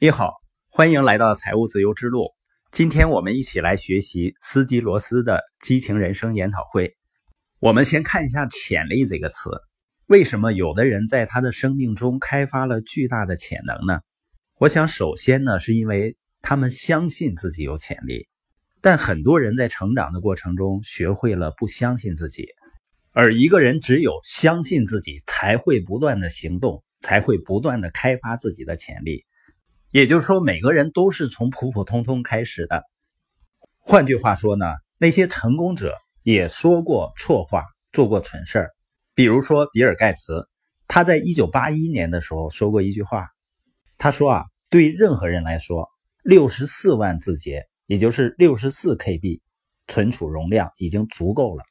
你好，欢迎来到财务自由之路。今天我们一起来学习斯基罗斯的激情人生研讨会。我们先看一下“潜力”这个词。为什么有的人在他的生命中开发了巨大的潜能呢？我想，首先呢，是因为他们相信自己有潜力。但很多人在成长的过程中学会了不相信自己。而一个人只有相信自己，才会不断的行动，才会不断的开发自己的潜力。也就是说，每个人都是从普普通通开始的。换句话说呢，那些成功者也说过错话，做过蠢事儿。比如说，比尔·盖茨，他在一九八一年的时候说过一句话，他说啊，对任何人来说，六十四万字节，也就是六十四 KB 存储容量已经足够了。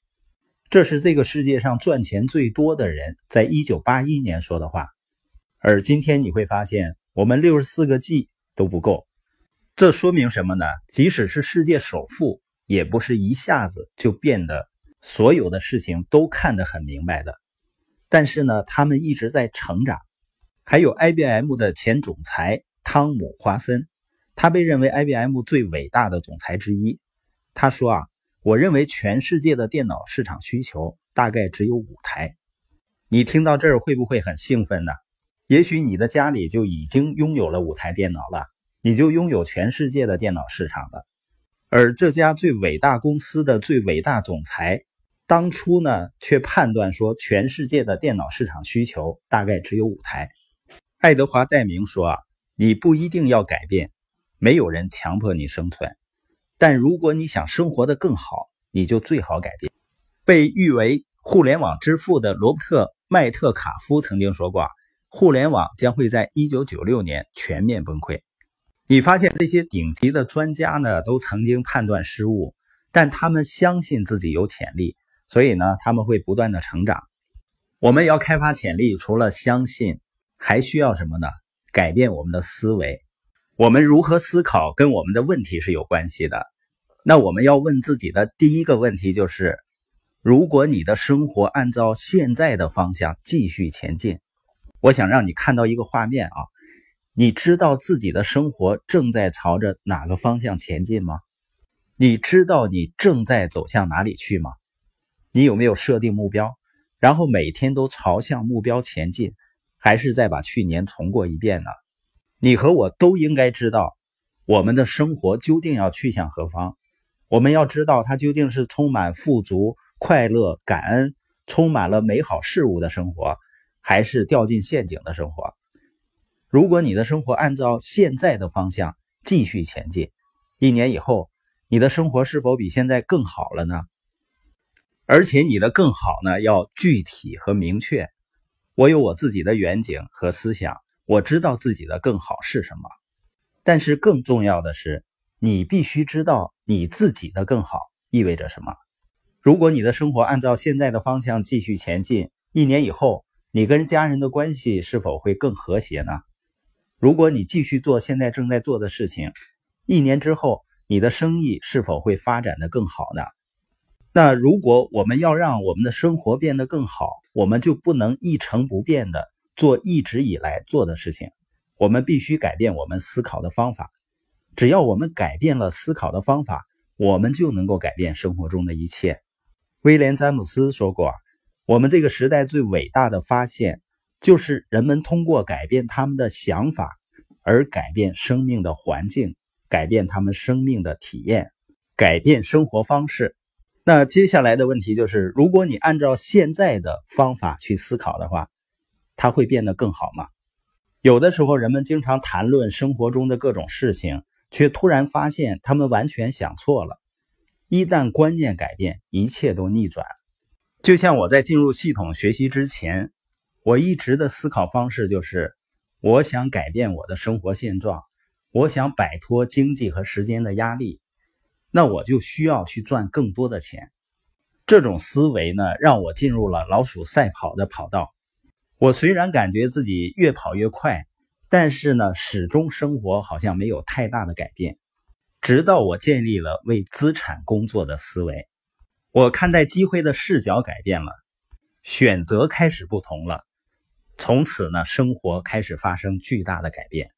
这是这个世界上赚钱最多的人在一九八一年说的话。而今天你会发现。我们六十四个 G 都不够，这说明什么呢？即使是世界首富，也不是一下子就变得所有的事情都看得很明白的。但是呢，他们一直在成长。还有 IBM 的前总裁汤姆·华森，他被认为 IBM 最伟大的总裁之一。他说啊，我认为全世界的电脑市场需求大概只有五台。你听到这儿会不会很兴奋呢？也许你的家里就已经拥有了五台电脑了，你就拥有全世界的电脑市场了。而这家最伟大公司的最伟大总裁，当初呢却判断说全世界的电脑市场需求大概只有五台。爱德华·戴明说啊，你不一定要改变，没有人强迫你生存，但如果你想生活的更好，你就最好改变。被誉为互联网之父的罗伯特·麦特卡夫曾经说过。互联网将会在一九九六年全面崩溃。你发现这些顶级的专家呢，都曾经判断失误，但他们相信自己有潜力，所以呢，他们会不断的成长。我们要开发潜力，除了相信，还需要什么呢？改变我们的思维。我们如何思考，跟我们的问题是有关系的。那我们要问自己的第一个问题就是：如果你的生活按照现在的方向继续前进。我想让你看到一个画面啊，你知道自己的生活正在朝着哪个方向前进吗？你知道你正在走向哪里去吗？你有没有设定目标，然后每天都朝向目标前进，还是再把去年重过一遍呢？你和我都应该知道，我们的生活究竟要去向何方？我们要知道它究竟是充满富足、快乐、感恩，充满了美好事物的生活。还是掉进陷阱的生活。如果你的生活按照现在的方向继续前进，一年以后，你的生活是否比现在更好了呢？而且你的更好呢，要具体和明确。我有我自己的远景和思想，我知道自己的更好是什么。但是更重要的是，你必须知道你自己的更好意味着什么。如果你的生活按照现在的方向继续前进，一年以后。你跟家人的关系是否会更和谐呢？如果你继续做现在正在做的事情，一年之后你的生意是否会发展的更好呢？那如果我们要让我们的生活变得更好，我们就不能一成不变的做一直以来做的事情，我们必须改变我们思考的方法。只要我们改变了思考的方法，我们就能够改变生活中的一切。威廉·詹姆斯说过。我们这个时代最伟大的发现，就是人们通过改变他们的想法，而改变生命的环境，改变他们生命的体验，改变生活方式。那接下来的问题就是：如果你按照现在的方法去思考的话，它会变得更好吗？有的时候，人们经常谈论生活中的各种事情，却突然发现他们完全想错了。一旦观念改变，一切都逆转。就像我在进入系统学习之前，我一直的思考方式就是：我想改变我的生活现状，我想摆脱经济和时间的压力，那我就需要去赚更多的钱。这种思维呢，让我进入了老鼠赛跑的跑道。我虽然感觉自己越跑越快，但是呢，始终生活好像没有太大的改变。直到我建立了为资产工作的思维。我看待机会的视角改变了，选择开始不同了，从此呢，生活开始发生巨大的改变。